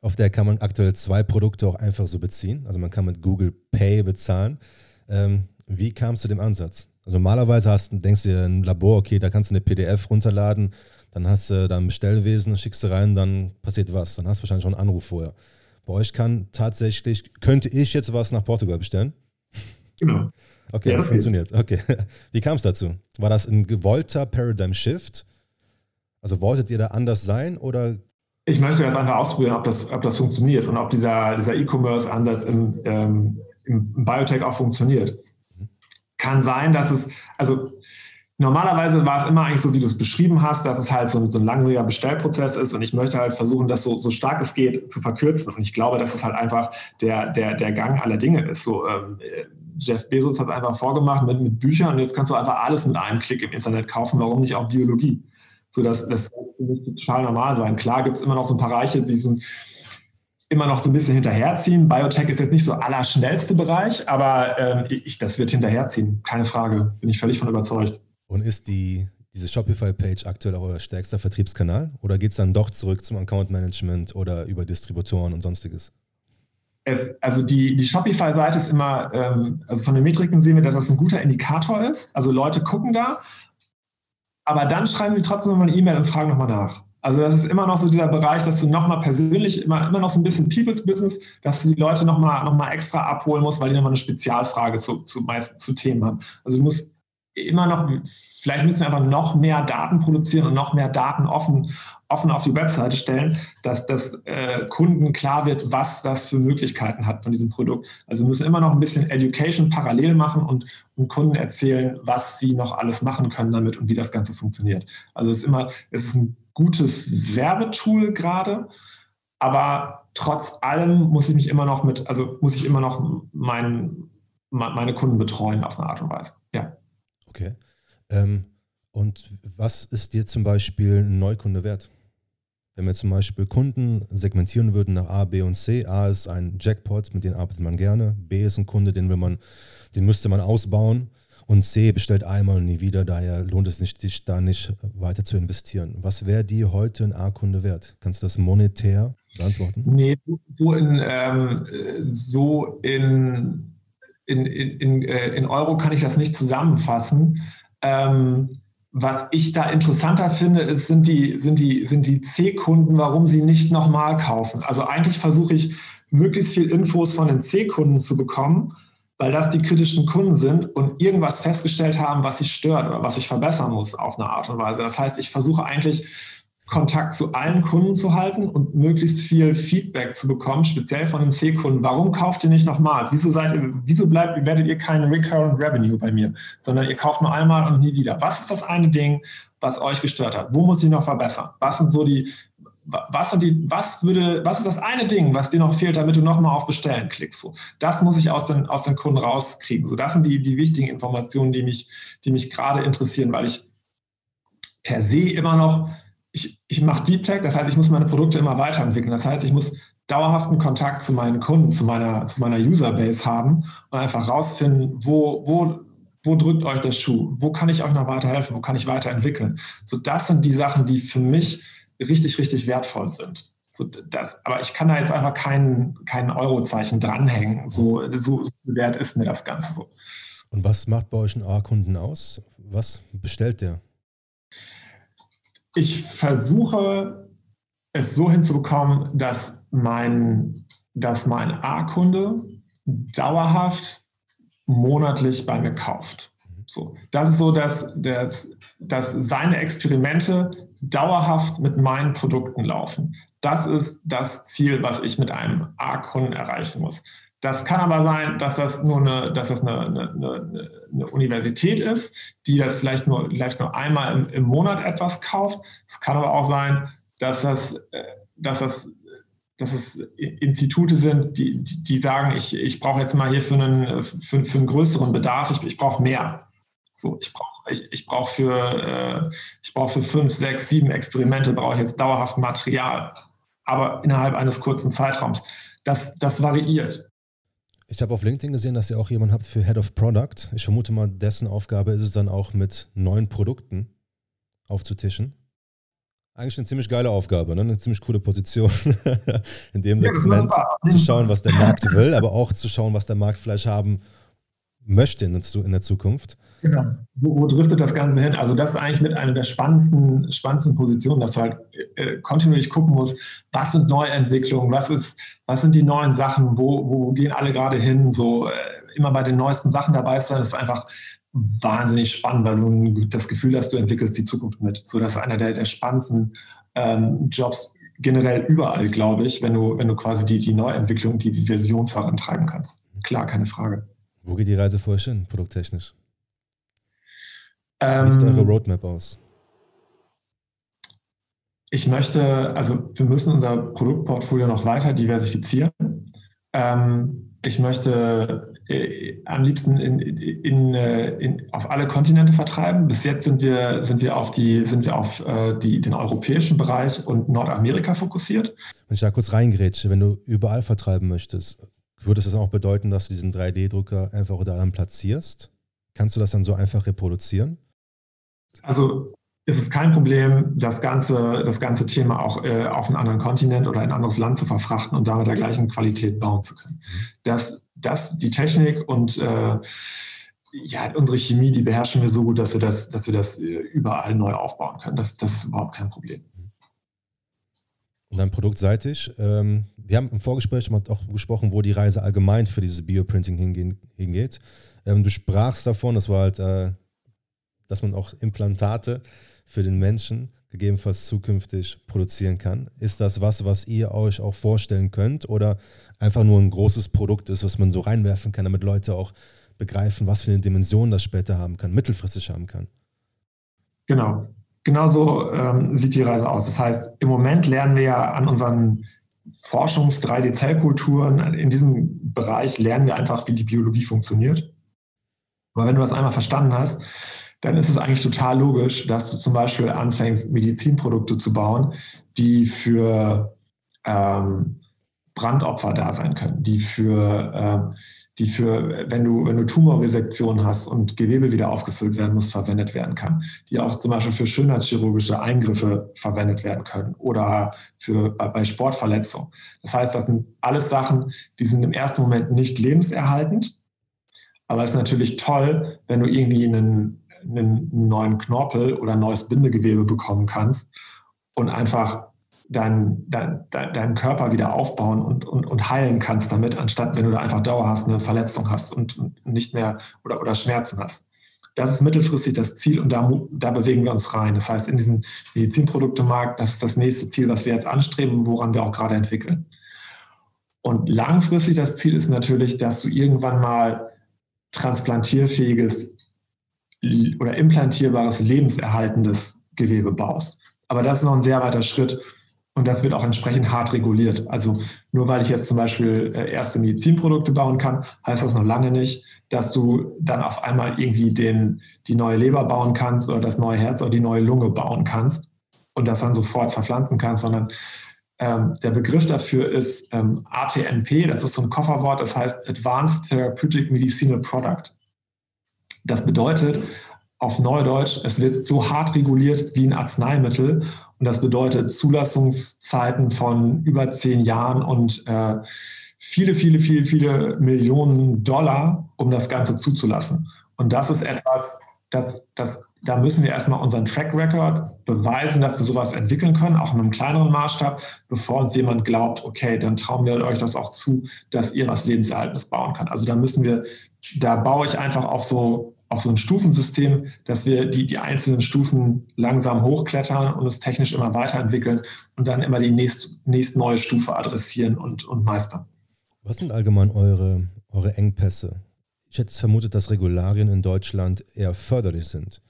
auf der kann man aktuell zwei Produkte auch einfach so beziehen. Also man kann mit Google Pay bezahlen. Ähm, wie kam es zu dem Ansatz? Also normalerweise hast, denkst du dir ein Labor, okay, da kannst du eine PDF runterladen, dann hast du da ein Bestellwesen, schickst du rein, dann passiert was. Dann hast du wahrscheinlich schon einen Anruf vorher. Bei euch kann tatsächlich, könnte ich jetzt was nach Portugal bestellen? Genau. Okay, ja, das, das funktioniert. Okay. Wie kam es dazu? War das ein gewollter Paradigm Shift? Also wolltet ihr da anders sein oder ich möchte jetzt einfach ausprobieren, ob das, ob das funktioniert und ob dieser, dieser E-Commerce-Ansatz im, ähm, im Biotech auch funktioniert. Kann sein, dass es, also normalerweise war es immer eigentlich so, wie du es beschrieben hast, dass es halt so, so ein langwieriger Bestellprozess ist und ich möchte halt versuchen, das so, so stark es geht zu verkürzen. Und ich glaube, dass es halt einfach der, der, der Gang aller Dinge ist. So, ähm, Jeff Bezos hat es einfach vorgemacht mit, mit Büchern und jetzt kannst du einfach alles mit einem Klick im Internet kaufen. Warum nicht auch Biologie? So, das, das müsste total normal sein. Klar gibt es immer noch so ein paar Bereiche, die sind immer noch so ein bisschen hinterherziehen. Biotech ist jetzt nicht so allerschnellste Bereich, aber ähm, ich, das wird hinterherziehen. Keine Frage. Bin ich völlig von überzeugt. Und ist die, diese Shopify-Page aktuell auch euer stärkster Vertriebskanal? Oder geht es dann doch zurück zum Account-Management oder über Distributoren und sonstiges? Es, also die, die Shopify-Seite ist immer, ähm, also von den Metriken sehen wir, dass das ein guter Indikator ist. Also Leute gucken da aber dann schreiben sie trotzdem nochmal eine E-Mail und fragen nochmal nach. Also das ist immer noch so dieser Bereich, dass du nochmal persönlich, immer, immer noch so ein bisschen People's Business, dass du die Leute nochmal noch mal extra abholen musst, weil die nochmal eine Spezialfrage zu, zu, meist, zu Themen haben. Also du musst immer noch, vielleicht müssen wir einfach noch mehr Daten produzieren und noch mehr Daten offen, offen auf die Webseite stellen, dass das äh, Kunden klar wird, was das für Möglichkeiten hat von diesem Produkt. Also wir müssen immer noch ein bisschen Education parallel machen und, und Kunden erzählen, was sie noch alles machen können damit und wie das Ganze funktioniert. Also es ist immer, es ist ein gutes Werbetool gerade, aber trotz allem muss ich mich immer noch mit, also muss ich immer noch mein, meine Kunden betreuen auf eine Art und Weise. Ja. Okay. Ähm, und was ist dir zum Beispiel ein Neukunde wert? Wenn wir zum Beispiel Kunden segmentieren würden nach A, B und C. A ist ein Jackpot, mit dem arbeitet man gerne. B ist ein Kunde, den will man, den müsste man ausbauen. Und C bestellt einmal und nie wieder, daher lohnt es sich, dich da nicht weiter zu investieren. Was wäre dir heute ein A-Kunde wert? Kannst du das monetär beantworten? Nee, so in, ähm, so in in, in, äh, in Euro kann ich das nicht zusammenfassen. Ähm, was ich da interessanter finde, ist, sind die, sind die, sind die C-Kunden, warum sie nicht nochmal kaufen. Also eigentlich versuche ich, möglichst viel Infos von den C-Kunden zu bekommen, weil das die kritischen Kunden sind und irgendwas festgestellt haben, was sich stört oder was ich verbessern muss auf eine Art und Weise. Das heißt, ich versuche eigentlich Kontakt zu allen Kunden zu halten und möglichst viel Feedback zu bekommen, speziell von den C-Kunden. Warum kauft ihr nicht nochmal? Wieso seid ihr, wieso bleibt, werdet ihr kein Recurrent Revenue bei mir, sondern ihr kauft nur einmal und nie wieder? Was ist das eine Ding, was euch gestört hat? Wo muss ich noch verbessern? Was sind so die, was sind die, was würde, was ist das eine Ding, was dir noch fehlt, damit du nochmal auf Bestellen klickst? So, das muss ich aus den, aus den Kunden rauskriegen. So, das sind die, die wichtigen Informationen, die mich, die mich gerade interessieren, weil ich per se immer noch ich, ich mache Deep Tech, das heißt, ich muss meine Produkte immer weiterentwickeln. Das heißt, ich muss dauerhaften Kontakt zu meinen Kunden, zu meiner, zu meiner Userbase haben und einfach rausfinden, wo, wo, wo drückt euch der Schuh? Wo kann ich euch noch weiterhelfen? Wo kann ich weiterentwickeln? So, das sind die Sachen, die für mich richtig, richtig wertvoll sind. So, das, aber ich kann da jetzt einfach kein, kein Eurozeichen dranhängen. So, so, wert ist mir das Ganze so. Und was macht bei euch ein A-Kunden aus? Was bestellt der? Ich versuche es so hinzubekommen, dass mein, dass mein A-Kunde dauerhaft monatlich bei mir kauft. So, das ist so, dass, dass, dass seine Experimente dauerhaft mit meinen Produkten laufen. Das ist das Ziel, was ich mit einem A-Kunden erreichen muss. Das kann aber sein, dass das nur eine, dass das eine, eine, eine Universität ist, die das vielleicht nur, vielleicht nur einmal im, im Monat etwas kauft. Es kann aber auch sein, dass das, äh, dass das dass es Institute sind, die, die, sagen, ich, ich brauche jetzt mal hier für einen, für, für einen größeren Bedarf, ich, ich brauche mehr. So, ich brauche ich, ich brauch für, äh, brauch für fünf, sechs, sieben Experimente brauche ich jetzt dauerhaft Material, aber innerhalb eines kurzen Zeitraums. Das, das variiert. Ich habe auf LinkedIn gesehen, dass ihr auch jemanden habt für Head of Product. Ich vermute mal, dessen Aufgabe ist es dann auch mit neuen Produkten aufzutischen. Eigentlich eine ziemlich geile Aufgabe, ne? eine ziemlich coole Position. in dem ja, Segment zu schauen, was der Markt will, aber auch zu schauen, was der Markt vielleicht haben möchte in der Zukunft. Genau. Wo, wo, driftet das Ganze hin? Also das ist eigentlich mit einer der spannendsten, spannendsten Positionen, dass du halt äh, kontinuierlich gucken musst, was sind Neuentwicklungen, was, ist, was sind die neuen Sachen, wo, wo gehen alle gerade hin, so äh, immer bei den neuesten Sachen dabei sein, ist einfach wahnsinnig spannend, weil du das Gefühl hast, du entwickelst die Zukunft mit. So, das ist einer der, der spannendsten ähm, Jobs generell überall, glaube ich, wenn du, wenn du quasi die, die Neuentwicklung, die, die Version vorantreiben kannst. Klar, keine Frage. Wo geht die Reise euch hin, produkttechnisch? Wie sieht eure ähm, Roadmap aus? Ich möchte, also wir müssen unser Produktportfolio noch weiter diversifizieren. Ähm, ich möchte äh, am liebsten in, in, äh, in, auf alle Kontinente vertreiben. Bis jetzt sind wir, sind wir auf, die, sind wir auf äh, die, den europäischen Bereich und Nordamerika fokussiert. Wenn ich da kurz reingrätsche, wenn du überall vertreiben möchtest, würde das auch bedeuten, dass du diesen 3D-Drucker einfach da dann platzierst? Kannst du das dann so einfach reproduzieren? Also ist es kein Problem, das ganze, das ganze Thema auch äh, auf einen anderen Kontinent oder ein anderes Land zu verfrachten und damit der gleichen Qualität bauen zu können. Das, das die Technik und äh, ja, unsere Chemie, die beherrschen wir so gut, dass wir das, dass wir das äh, überall neu aufbauen können. Das, das ist überhaupt kein Problem. Und dann produktseitig. Ähm, wir haben im Vorgespräch auch gesprochen, wo die Reise allgemein für dieses Bioprinting hingehen, hingeht. Ähm, du sprachst davon, das war halt äh, dass man auch Implantate für den Menschen gegebenenfalls zukünftig produzieren kann. Ist das was, was ihr euch auch vorstellen könnt oder einfach nur ein großes Produkt ist, was man so reinwerfen kann, damit Leute auch begreifen, was für eine Dimension das später haben kann, mittelfristig haben kann? Genau. Genauso ähm, sieht die Reise aus. Das heißt, im Moment lernen wir ja an unseren Forschungs-3D-Zellkulturen, in diesem Bereich lernen wir einfach, wie die Biologie funktioniert. Aber wenn du das einmal verstanden hast, dann ist es eigentlich total logisch, dass du zum Beispiel anfängst, Medizinprodukte zu bauen, die für ähm, Brandopfer da sein können, die für, ähm, die für, wenn du, wenn du Tumorresektion hast und Gewebe wieder aufgefüllt werden muss, verwendet werden kann, die auch zum Beispiel für schönheitschirurgische Eingriffe verwendet werden können oder für, bei Sportverletzungen. Das heißt, das sind alles Sachen, die sind im ersten Moment nicht lebenserhaltend, aber es ist natürlich toll, wenn du irgendwie einen einen neuen Knorpel oder ein neues Bindegewebe bekommen kannst und einfach deinen dein, dein Körper wieder aufbauen und, und, und heilen kannst damit, anstatt wenn du da einfach dauerhaft eine Verletzung hast und, und nicht mehr oder, oder Schmerzen hast. Das ist mittelfristig das Ziel und da, da bewegen wir uns rein. Das heißt, in diesen Medizinproduktemarkt, das ist das nächste Ziel, was wir jetzt anstreben, woran wir auch gerade entwickeln. Und langfristig das Ziel ist natürlich, dass du irgendwann mal transplantierfähiges oder implantierbares, lebenserhaltendes Gewebe baust. Aber das ist noch ein sehr weiter Schritt und das wird auch entsprechend hart reguliert. Also nur weil ich jetzt zum Beispiel äh, erste Medizinprodukte bauen kann, heißt das noch lange nicht, dass du dann auf einmal irgendwie den, die neue Leber bauen kannst oder das neue Herz oder die neue Lunge bauen kannst und das dann sofort verpflanzen kannst, sondern ähm, der Begriff dafür ist ähm, ATNP, das ist so ein Kofferwort, das heißt Advanced Therapeutic Medicinal Product. Das bedeutet auf Neudeutsch, es wird so hart reguliert wie ein Arzneimittel. Und das bedeutet Zulassungszeiten von über zehn Jahren und äh, viele, viele, viele, viele Millionen Dollar, um das Ganze zuzulassen. Und das ist etwas, das, das, da müssen wir erstmal unseren Track Record beweisen, dass wir sowas entwickeln können, auch in einem kleineren Maßstab, bevor uns jemand glaubt, okay, dann trauen wir euch das auch zu, dass ihr was Lebenserhaltendes bauen kann. Also da müssen wir, da baue ich einfach auf so auf so ein Stufensystem, dass wir die, die einzelnen Stufen langsam hochklettern und es technisch immer weiterentwickeln und dann immer die nächst, nächst neue Stufe adressieren und, und meistern. Was sind allgemein eure, eure Engpässe? Ich hätte vermutet, dass Regularien in Deutschland eher förderlich sind.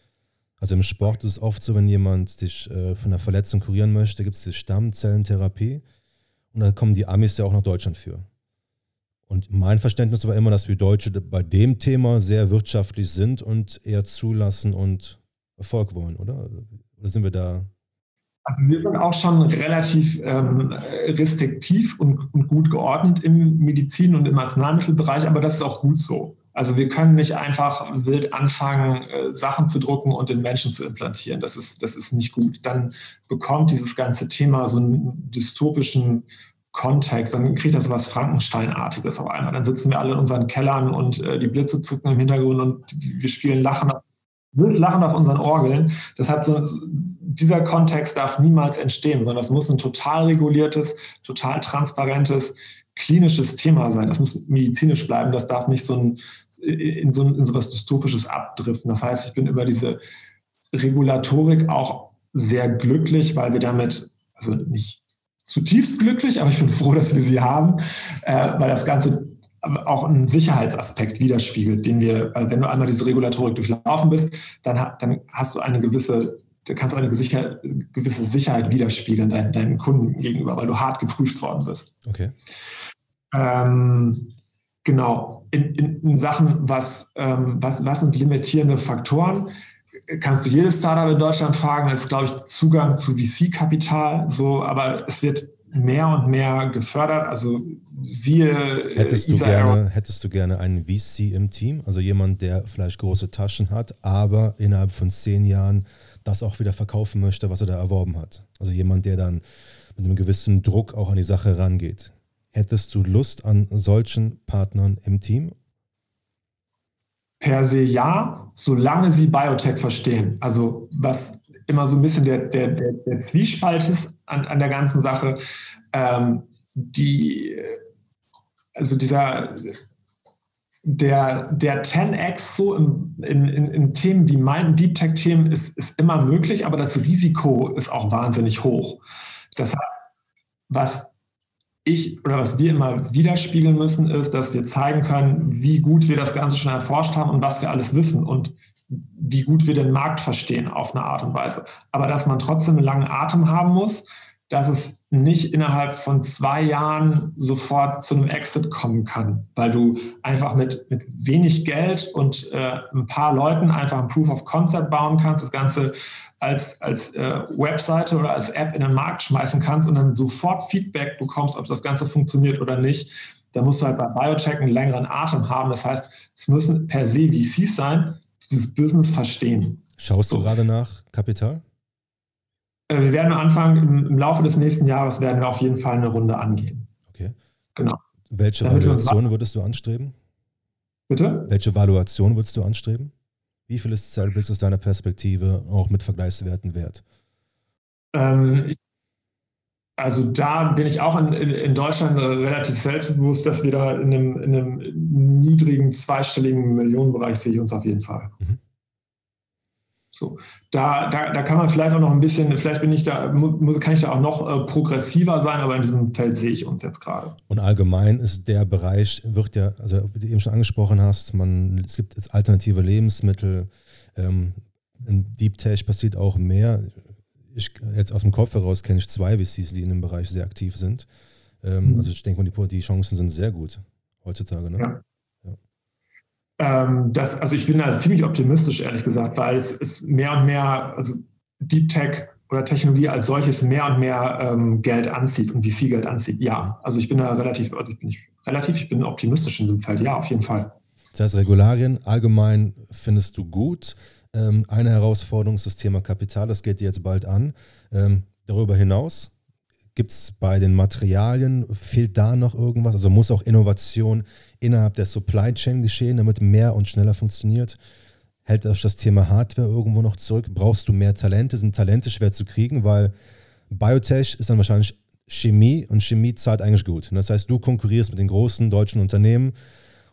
Also im Sport ist es oft so, wenn jemand dich äh, von einer Verletzung kurieren möchte, gibt es die Stammzellentherapie und da kommen die Amis ja auch nach Deutschland für. Und mein Verständnis war immer, dass wir Deutsche bei dem Thema sehr wirtschaftlich sind und eher zulassen und Erfolg wollen, oder? Oder sind wir da? Also wir sind auch schon relativ ähm, restriktiv und, und, gut geordnet im Medizin- und im Arzneimittelbereich, aber das ist auch gut so. Also wir können nicht einfach wild anfangen, äh, Sachen zu drucken und in Menschen zu implantieren. Das ist, das ist nicht gut. Dann bekommt dieses ganze Thema so einen dystopischen Kontext, dann kriegt das was Frankensteinartiges auf einmal. Dann sitzen wir alle in unseren Kellern und äh, die Blitze zucken im Hintergrund und wir spielen Lachen, wild Lachen auf unseren Orgeln. Das hat so, dieser Kontext darf niemals entstehen, sondern das muss ein total reguliertes, total transparentes, klinisches Thema sein. Das muss medizinisch bleiben. Das darf nicht so ein, in so, in so was Dystopisches abdriften. Das heißt, ich bin über diese Regulatorik auch sehr glücklich, weil wir damit, also nicht zutiefst glücklich, aber ich bin froh, dass wir sie haben, äh, weil das Ganze auch einen Sicherheitsaspekt widerspiegelt, den wir, wenn du einmal diese Regulatorik durchlaufen bist, dann, dann hast du eine gewisse, kannst du eine gewisse Sicherheit widerspiegeln deinen, deinen Kunden gegenüber, weil du hart geprüft worden bist. Okay. Ähm, genau. In, in, in, Sachen, was, ähm, was, was sind limitierende Faktoren? Kannst du jedes Startup in Deutschland fragen, ist, glaube ich, Zugang zu VC-Kapital, so, aber es wird mehr und mehr gefördert. Also siehe hättest du, gerne, hättest du gerne einen VC im Team, also jemand, der vielleicht große Taschen hat, aber innerhalb von zehn Jahren das auch wieder verkaufen möchte, was er da erworben hat. Also jemand, der dann mit einem gewissen Druck auch an die Sache rangeht. Hättest du Lust an solchen Partnern im Team per se ja, solange sie Biotech verstehen. Also was immer so ein bisschen der, der, der, der Zwiespalt ist an, an der ganzen Sache. Ähm, die, also dieser, der, der 10x so in, in, in, Themen wie meinen Deep Tech-Themen ist, ist immer möglich, aber das Risiko ist auch wahnsinnig hoch. Das heißt, was ich oder was wir immer widerspiegeln müssen, ist, dass wir zeigen können, wie gut wir das Ganze schon erforscht haben und was wir alles wissen und wie gut wir den Markt verstehen auf eine Art und Weise. Aber dass man trotzdem einen langen Atem haben muss, dass es nicht innerhalb von zwei Jahren sofort zu einem Exit kommen kann, weil du einfach mit, mit wenig Geld und äh, ein paar Leuten einfach ein Proof of Concept bauen kannst, das Ganze als, als äh, Webseite oder als App in den Markt schmeißen kannst und dann sofort Feedback bekommst, ob das Ganze funktioniert oder nicht. Da musst du halt bei Biotech einen längeren Atem haben. Das heißt, es müssen per se VCs sein, dieses Business verstehen. Schaust du so. gerade nach Kapital? Äh, wir werden anfangen, im, im, Laufe des nächsten Jahres werden wir auf jeden Fall eine Runde angehen. Okay. Genau. Welche Damit Valuation würdest du anstreben? Bitte? Welche Valuation würdest du anstreben? Wie viel ist Cellblitz aus deiner Perspektive auch mit Vergleichswerten wert? Ähm, also da bin ich auch in, in, in, Deutschland relativ selbstbewusst, dass wir da in einem, in einem niedrigen zweistelligen Millionenbereich sehe ich uns auf jeden Fall. Mhm. So, da, da, da kann man vielleicht auch noch ein bisschen, vielleicht bin ich da, muss, kann ich da auch noch äh, progressiver sein, aber in diesem Feld sehe ich uns jetzt gerade. Und allgemein ist der Bereich, wird ja, also wie du eben schon angesprochen hast, man, es gibt jetzt alternative Lebensmittel, ähm, in Deep Tech passiert auch mehr. Ich, jetzt aus dem Kopf heraus kenne ich zwei VCs, die in dem Bereich sehr aktiv sind. Ähm, mhm. Also ich denke mal, die, die Chancen sind sehr gut heutzutage. Ne? Ja. Ähm, das, also ich bin da ziemlich optimistisch, ehrlich gesagt, weil es ist mehr und mehr, also Deep Tech oder Technologie als solches mehr und mehr ähm, Geld anzieht und wie viel Geld anzieht. Ja, also ich bin da relativ, also ich bin nicht relativ, ich bin optimistisch in dem Feld. Ja, auf jeden Fall. Das heißt, Regularien allgemein findest du gut. Ähm, eine Herausforderung ist das Thema Kapital, das geht dir jetzt bald an. Ähm, darüber hinaus Gibt es bei den Materialien, fehlt da noch irgendwas? Also muss auch Innovation innerhalb der Supply Chain geschehen, damit mehr und schneller funktioniert? Hält euch das Thema Hardware irgendwo noch zurück? Brauchst du mehr Talente? Sind Talente schwer zu kriegen? Weil Biotech ist dann wahrscheinlich Chemie und Chemie zahlt eigentlich gut. Das heißt, du konkurrierst mit den großen deutschen Unternehmen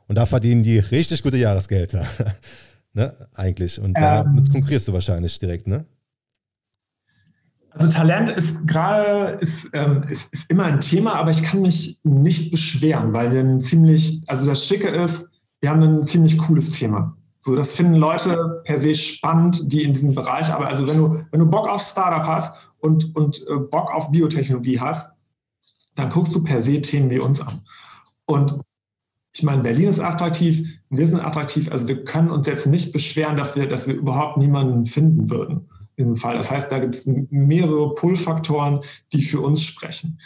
und da verdienen die richtig gute Jahresgelder. ne? Eigentlich. Und ähm, damit konkurrierst du wahrscheinlich direkt, ne? Also Talent ist gerade ist, ähm, ist, ist, immer ein Thema, aber ich kann mich nicht beschweren, weil wir ein ziemlich, also das Schicke ist, wir haben ein ziemlich cooles Thema. So, das finden Leute per se spannend, die in diesem Bereich, aber also wenn du, wenn du Bock auf Startup hast und, und äh, Bock auf Biotechnologie hast, dann guckst du per se Themen wie uns an. Und ich meine, Berlin ist attraktiv, wir sind attraktiv, also wir können uns jetzt nicht beschweren, dass wir, dass wir überhaupt niemanden finden würden im Fall. Das heißt, da gibt es mehrere Pull-Faktoren, die für uns sprechen.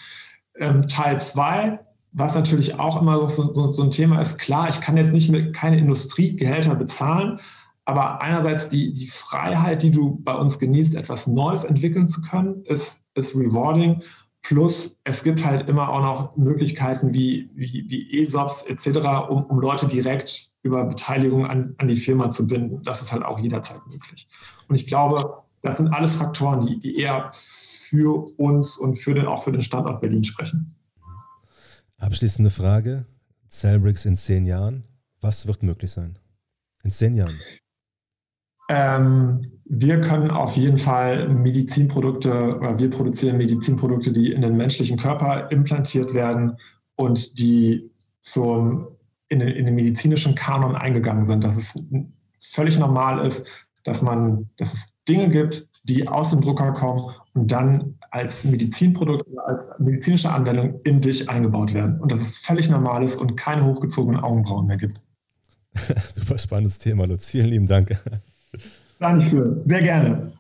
Ähm, Teil 2, was natürlich auch immer so, so, so, ein Thema ist, klar, ich kann jetzt nicht mehr keine Industriegehälter bezahlen, aber einerseits die, die Freiheit, die du bei uns genießt, etwas Neues entwickeln zu können, ist, ist rewarding. Plus es gibt halt immer auch noch Möglichkeiten wie, wie, wie ESOPs etc., um, um Leute direkt über Beteiligung an, an die Firma zu binden. Das ist halt auch jederzeit möglich. Und ich glaube, das sind alles Faktoren, die, die eher für uns und für den, auch für den Standort Berlin sprechen. Abschließende Frage. Cellbricks in zehn Jahren. Was wird möglich sein? In zehn Jahren? Ähm, wir können auf jeden Fall Medizinprodukte, oder wir produzieren Medizinprodukte, die in den menschlichen Körper implantiert werden und die zum, in, den, in den medizinischen Kanon eingegangen sind. Dass es völlig normal ist, dass man, dass es Dinge gibt, die aus dem Drucker kommen und dann als Medizinprodukt oder als medizinische Anwendung in dich eingebaut werden. Und dass es völlig normal ist und keine hochgezogenen Augenbrauen mehr gibt. Super spannendes Thema, Lutz. Vielen lieben Dank. Schön. Sehr gerne.